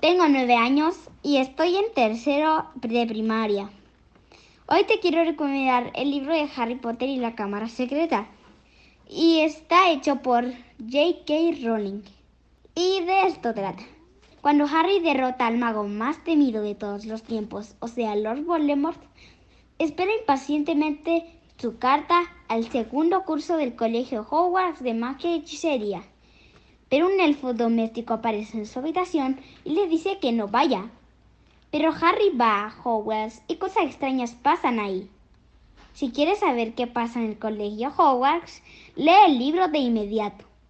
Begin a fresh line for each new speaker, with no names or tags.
Tengo nueve años y estoy en tercero de primaria. Hoy te quiero recomendar el libro de Harry Potter y la Cámara Secreta. Y está hecho por J.K. Rowling. Y de esto trata. Cuando Harry derrota al mago más temido de todos los tiempos, o sea, Lord Voldemort, espera impacientemente su carta al segundo curso del colegio Hogwarts de magia y hechicería. Pero un elfo doméstico aparece en su habitación y le dice que no vaya. Pero Harry va a Hogwarts y cosas extrañas pasan ahí. Si quieres saber qué pasa en el colegio Hogwarts, lee el libro de inmediato.